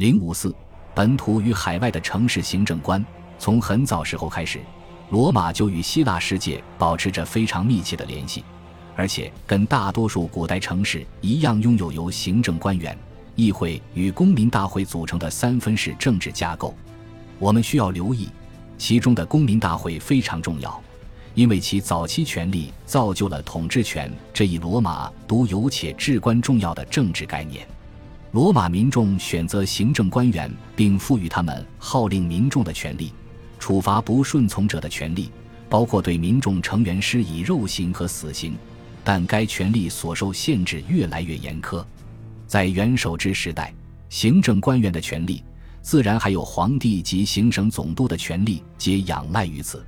零五四，本土与海外的城市行政观，从很早时候开始，罗马就与希腊世界保持着非常密切的联系，而且跟大多数古代城市一样，拥有由行政官员、议会与公民大会组成的三分式政治架构。我们需要留意，其中的公民大会非常重要，因为其早期权力造就了统治权这一罗马独有且至关重要的政治概念。罗马民众选择行政官员，并赋予他们号令民众的权利，处罚不顺从者的权利，包括对民众成员施以肉刑和死刑。但该权力所受限制越来越严苛。在元首制时代，行政官员的权利，自然还有皇帝及行省总督的权利，皆仰赖于此。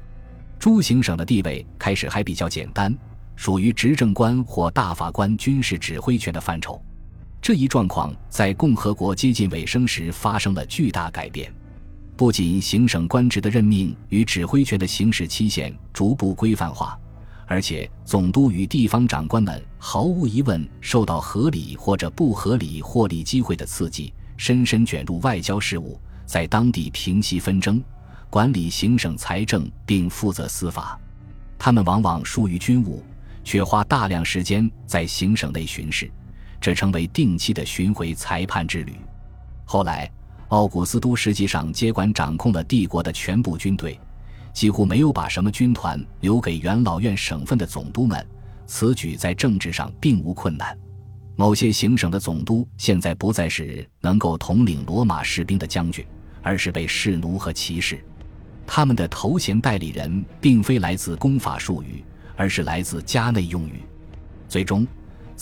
诸行省的地位开始还比较简单，属于执政官或大法官军事指挥权的范畴。这一状况在共和国接近尾声时发生了巨大改变，不仅行省官职的任命与指挥权的行使期限逐步规范化，而且总督与地方长官们毫无疑问受到合理或者不合理获利机会的刺激，深深卷入外交事务，在当地平息纷争、管理行省财政并负责司法。他们往往疏于军务，却花大量时间在行省内巡视。这成为定期的巡回裁判之旅。后来，奥古斯都实际上接管掌控了帝国的全部军队，几乎没有把什么军团留给元老院省份的总督们。此举在政治上并无困难。某些行省的总督现在不再是能够统领罗马士兵的将军，而是被士奴和骑士。他们的头衔代理人并非来自公法术语，而是来自家内用语。最终。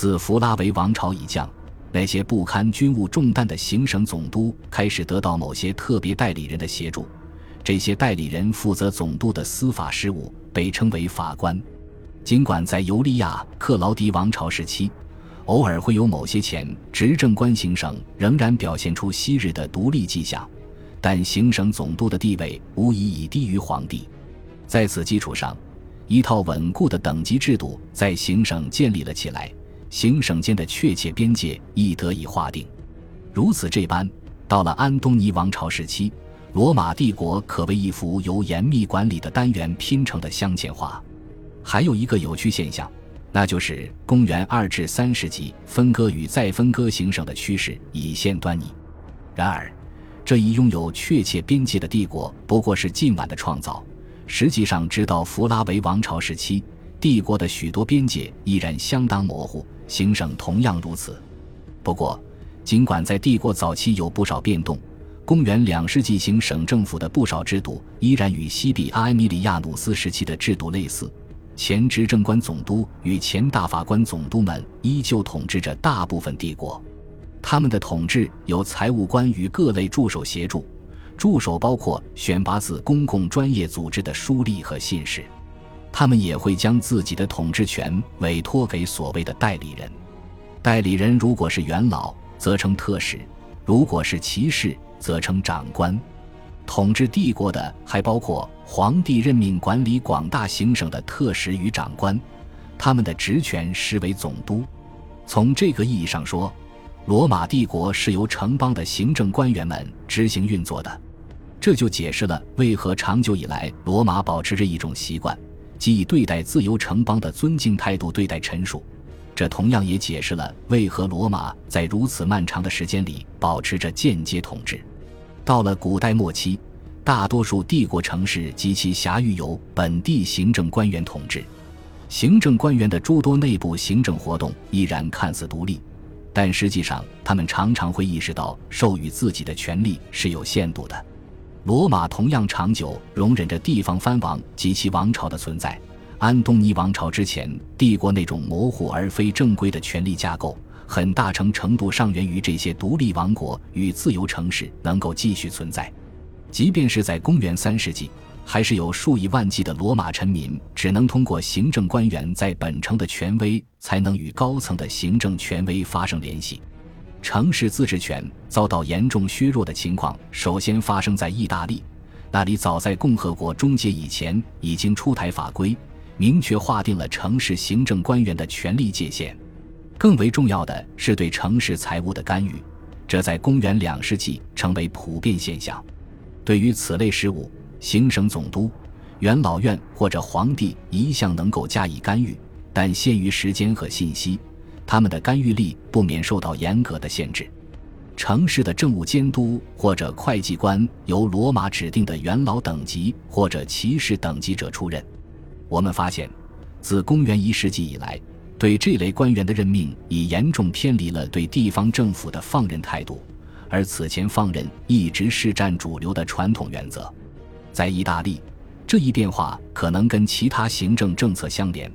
自弗拉维王朝以降，那些不堪军务重担的行省总督开始得到某些特别代理人的协助。这些代理人负责总督的司法事务，被称为法官。尽管在尤利亚·克劳迪王朝时期，偶尔会有某些前执政官行省仍然表现出昔日的独立迹象，但行省总督的地位无疑已低于皇帝。在此基础上，一套稳固的等级制度在行省建立了起来。行省间的确切边界亦得以划定，如此这般，到了安东尼王朝时期，罗马帝国可谓一幅由严密管理的单元拼成的镶嵌画。还有一个有趣现象，那就是公元二至三世纪分割与再分割行省的趋势已现端倪。然而，这一拥有确切边界的帝国不过是近晚的创造，实际上，直到弗拉维王朝时期。帝国的许多边界依然相当模糊，行省同样如此。不过，尽管在帝国早期有不少变动，公元两世纪行省政府的不少制度依然与西比阿埃米里亚努斯时期的制度类似。前执政官总督与前大法官总督们依旧统治着大部分帝国，他们的统治由财务官与各类助手协助，助手包括选拔自公共专业组织的书吏和信使。他们也会将自己的统治权委托给所谓的代理人。代理人如果是元老，则称特使；如果是骑士，则称长官。统治帝国的还包括皇帝任命管理广大行省的特使与长官，他们的职权实为总督。从这个意义上说，罗马帝国是由城邦的行政官员们执行运作的。这就解释了为何长久以来罗马保持着一种习惯。即以对待自由城邦的尊敬态度对待臣属，这同样也解释了为何罗马在如此漫长的时间里保持着间接统治。到了古代末期，大多数帝国城市及其辖域由本地行政官员统治。行政官员的诸多内部行政活动依然看似独立，但实际上他们常常会意识到授予自己的权力是有限度的。罗马同样长久容忍着地方藩王及其王朝的存在。安东尼王朝之前，帝国那种模糊而非正规的权力架构，很大程程度上源于这些独立王国与自由城市能够继续存在。即便是在公元三世纪，还是有数以万计的罗马臣民只能通过行政官员在本城的权威，才能与高层的行政权威发生联系。城市自治权遭到严重削弱的情况，首先发生在意大利，那里早在共和国终结以前已经出台法规，明确划定了城市行政官员的权力界限。更为重要的是对城市财务的干预，这在公元两世纪成为普遍现象。对于此类事务，行省总督、元老院或者皇帝一向能够加以干预，但限于时间和信息，他们的干预力不免受到严格的限制。城市的政务监督或者会计官由罗马指定的元老等级或者骑士等级者出任。我们发现，自公元一世纪以来，对这类官员的任命已严重偏离了对地方政府的放任态度，而此前放任一直是占主流的传统原则。在意大利，这一变化可能跟其他行政政策相连，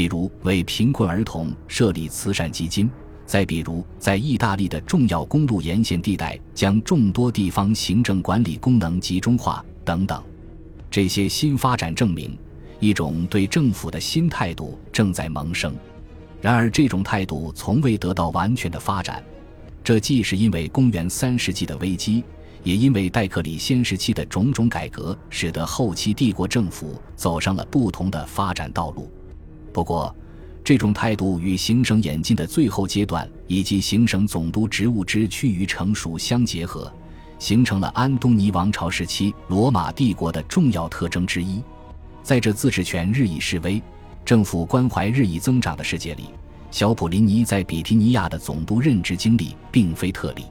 比如为贫困儿童设立慈善基金。再比如，在意大利的重要公路沿线地带，将众多地方行政管理功能集中化等等，这些新发展证明，一种对政府的新态度正在萌生。然而，这种态度从未得到完全的发展，这既是因为公元三世纪的危机，也因为戴克里先时期的种种改革，使得后期帝国政府走上了不同的发展道路。不过，这种态度与行省演进的最后阶段，以及行省总督职务之趋于成熟相结合，形成了安东尼王朝时期罗马帝国的重要特征之一。在这自治权日益式微、政府关怀日益增长的世界里，小普林尼在比提尼亚的总督任职经历并非特例。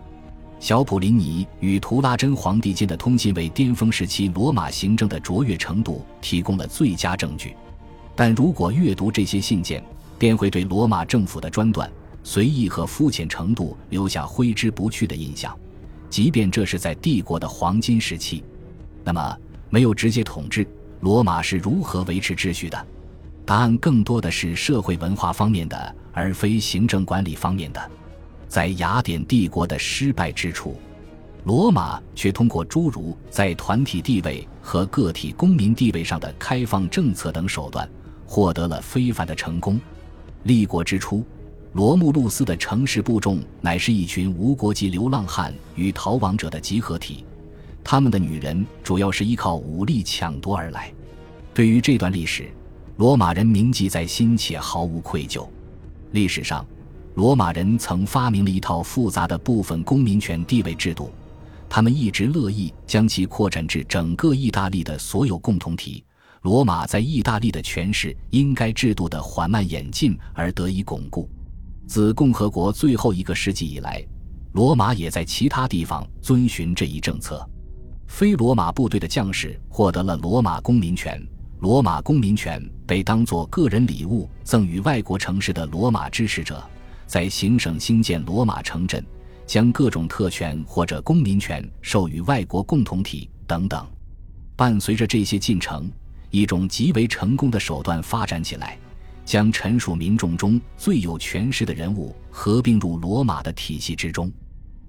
小普林尼与图拉真皇帝间的通信为巅峰时期罗马行政的卓越程度提供了最佳证据。但如果阅读这些信件，便会对罗马政府的专断、随意和肤浅程度留下挥之不去的印象，即便这是在帝国的黄金时期。那么，没有直接统治，罗马是如何维持秩序的？答案更多的是社会文化方面的，而非行政管理方面的。在雅典帝国的失败之处，罗马却通过诸如在团体地位和个体公民地位上的开放政策等手段，获得了非凡的成功。立国之初，罗慕路斯的城市部众乃是一群无国籍流浪汉与逃亡者的集合体，他们的女人主要是依靠武力抢夺而来。对于这段历史，罗马人铭记在心且毫无愧疚。历史上，罗马人曾发明了一套复杂的部分公民权地位制度，他们一直乐意将其扩展至整个意大利的所有共同体。罗马在意大利的权势因该制度的缓慢演进而得以巩固。自共和国最后一个世纪以来，罗马也在其他地方遵循这一政策。非罗马部队的将士获得了罗马公民权，罗马公民权被当作个人礼物赠予外国城市的罗马支持者，在行省兴建罗马城镇，将各种特权或者公民权授予外国共同体等等。伴随着这些进程。一种极为成功的手段发展起来，将陈属民众中最有权势的人物合并入罗马的体系之中。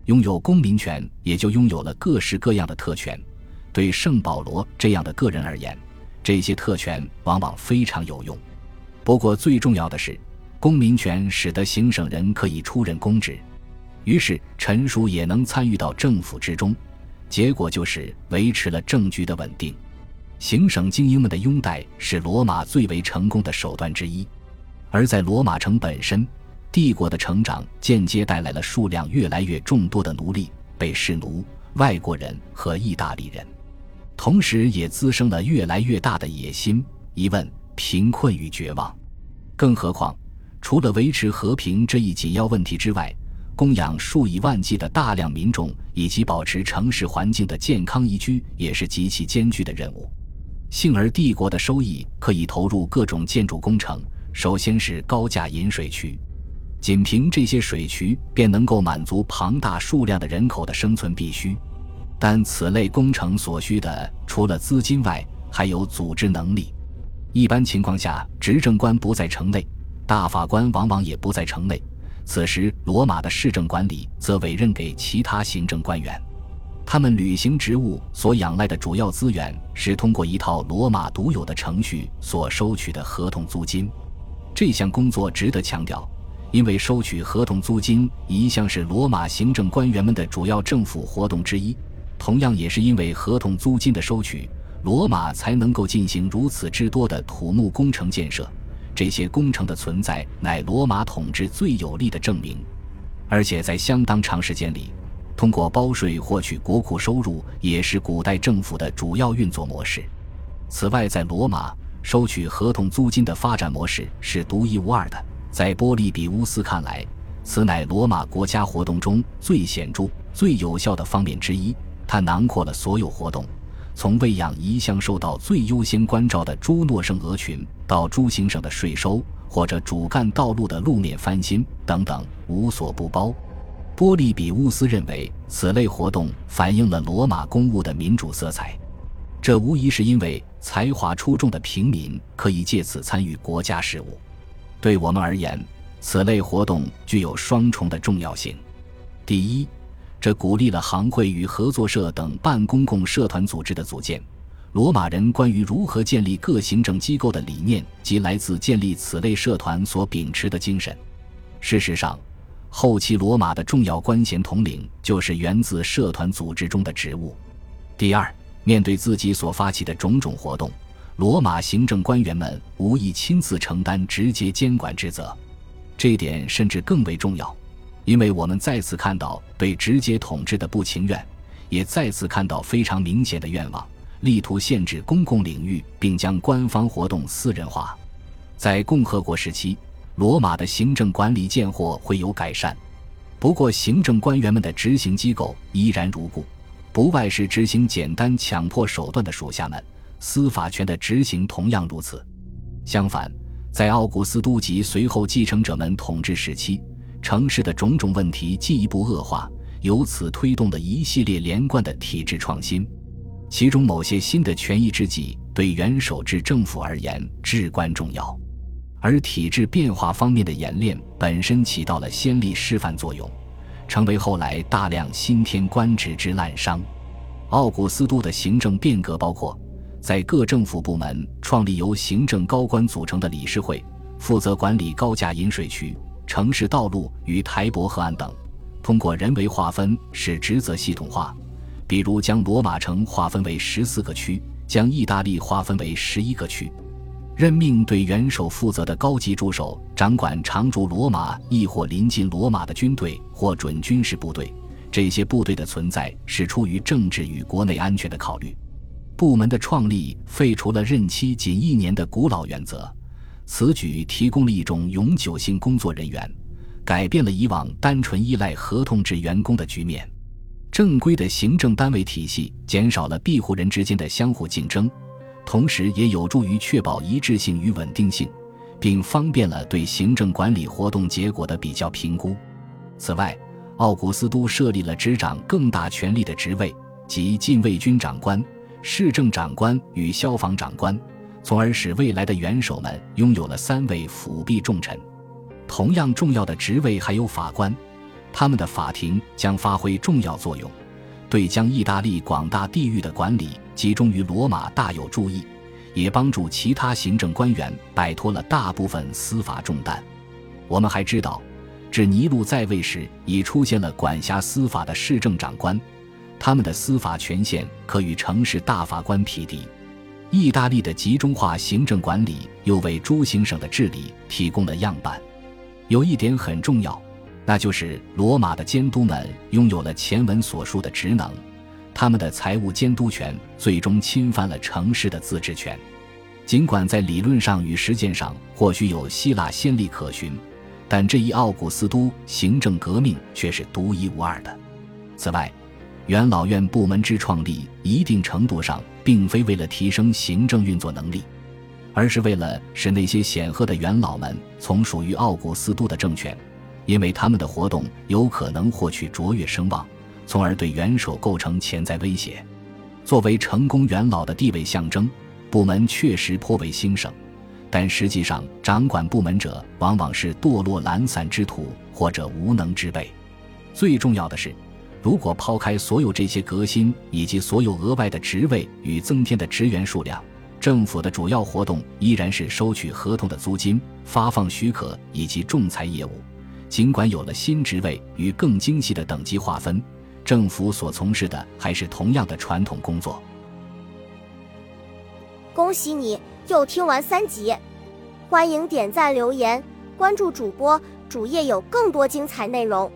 拥有公民权，也就拥有了各式各样的特权。对圣保罗这样的个人而言，这些特权往往非常有用。不过，最重要的是，公民权使得行省人可以出任公职，于是陈属也能参与到政府之中。结果就是维持了政局的稳定。行省精英们的拥戴是罗马最为成功的手段之一，而在罗马城本身，帝国的成长间接带来了数量越来越众多的奴隶、被士奴、外国人和意大利人，同时也滋生了越来越大的野心、疑问、贫困与绝望。更何况，除了维持和平这一紧要问题之外，供养数以万计的大量民众以及保持城市环境的健康宜居，也是极其艰巨的任务。幸而帝国的收益可以投入各种建筑工程，首先是高价引水渠，仅凭这些水渠便能够满足庞大数量的人口的生存必须。但此类工程所需的除了资金外，还有组织能力。一般情况下，执政官不在城内，大法官往往也不在城内，此时罗马的市政管理则委任给其他行政官员。他们履行职务所仰赖的主要资源是通过一套罗马独有的程序所收取的合同租金。这项工作值得强调，因为收取合同租金一向是罗马行政官员们的主要政府活动之一。同样，也是因为合同租金的收取，罗马才能够进行如此之多的土木工程建设。这些工程的存在乃罗马统治最有力的证明。而且，在相当长时间里。通过包税获取国库收入也是古代政府的主要运作模式。此外，在罗马收取合同租金的发展模式是独一无二的。在波利比乌斯看来，此乃罗马国家活动中最显著、最有效的方面之一。它囊括了所有活动，从喂养一向受到最优先关照的猪诺圣鹅群，到朱行省的税收或者主干道路的路面翻新等等，无所不包。波利比乌斯认为，此类活动反映了罗马公务的民主色彩。这无疑是因为才华出众的平民可以借此参与国家事务。对我们而言，此类活动具有双重的重要性：第一，这鼓励了行会与合作社等半公共社团组织的组建。罗马人关于如何建立各行政机构的理念，即来自建立此类社团所秉持的精神。事实上，后期罗马的重要官衔统领就是源自社团组织中的职务。第二，面对自己所发起的种种活动，罗马行政官员们无意亲自承担直接监管职责。这一点甚至更为重要。因为我们再次看到对直接统治的不情愿，也再次看到非常明显的愿望，力图限制公共领域，并将官方活动私人化。在共和国时期，罗马的行政管理见或会有改善，不过行政官员们的执行机构依然如故，不外是执行简单强迫手段的属下们，司法权的执行同样如此。相反，在奥古斯都及随后继承者们统治时期。城市的种种问题进一步恶化，由此推动了一系列连贯的体制创新。其中某些新的权宜之计对元首制政府而言至关重要，而体制变化方面的演练本身起到了先例示范作用，成为后来大量新添官职之滥觞。奥古斯都的行政变革包括在各政府部门创立由行政高官组成的理事会，负责管理高价引水渠。城市道路与台伯河岸等，通过人为划分使职责系统化，比如将罗马城划分为十四个区，将意大利划分为十一个区，任命对元首负责的高级助手，掌管常驻罗马亦或临近罗马的军队或准军事部队。这些部队的存在是出于政治与国内安全的考虑。部门的创立废除了任期仅一年的古老原则。此举提供了一种永久性工作人员，改变了以往单纯依赖合同制员工的局面。正规的行政单位体系减少了庇护人之间的相互竞争，同时也有助于确保一致性与稳定性，并方便了对行政管理活动结果的比较评估。此外，奥古斯都设立了执掌更大权力的职位，即禁卫军长官、市政长官与消防长官。从而使未来的元首们拥有了三位辅弼重臣。同样重要的职位还有法官，他们的法庭将发挥重要作用，对将意大利广大地域的管理集中于罗马大有注意，也帮助其他行政官员摆脱了大部分司法重担。我们还知道，至尼禄在位时已出现了管辖司法的市政长官，他们的司法权限可与城市大法官匹敌。意大利的集中化行政管理又为诸行省的治理提供了样板。有一点很重要，那就是罗马的监督们拥有了前文所述的职能，他们的财务监督权最终侵犯了城市的自治权。尽管在理论上与实践上或许有希腊先例可循，但这一奥古斯都行政革命却是独一无二的。此外，元老院部门之创立，一定程度上并非为了提升行政运作能力，而是为了使那些显赫的元老们从属于奥古斯都的政权，因为他们的活动有可能获取卓越声望，从而对元首构成潜在威胁。作为成功元老的地位象征，部门确实颇为兴盛，但实际上掌管部门者往往是堕落懒散之徒或者无能之辈。最重要的是。如果抛开所有这些革新以及所有额外的职位与增添的职员数量，政府的主要活动依然是收取合同的租金、发放许可以及仲裁业务。尽管有了新职位与更精细的等级划分，政府所从事的还是同样的传统工作。恭喜你又听完三集，欢迎点赞、留言、关注主播，主页有更多精彩内容。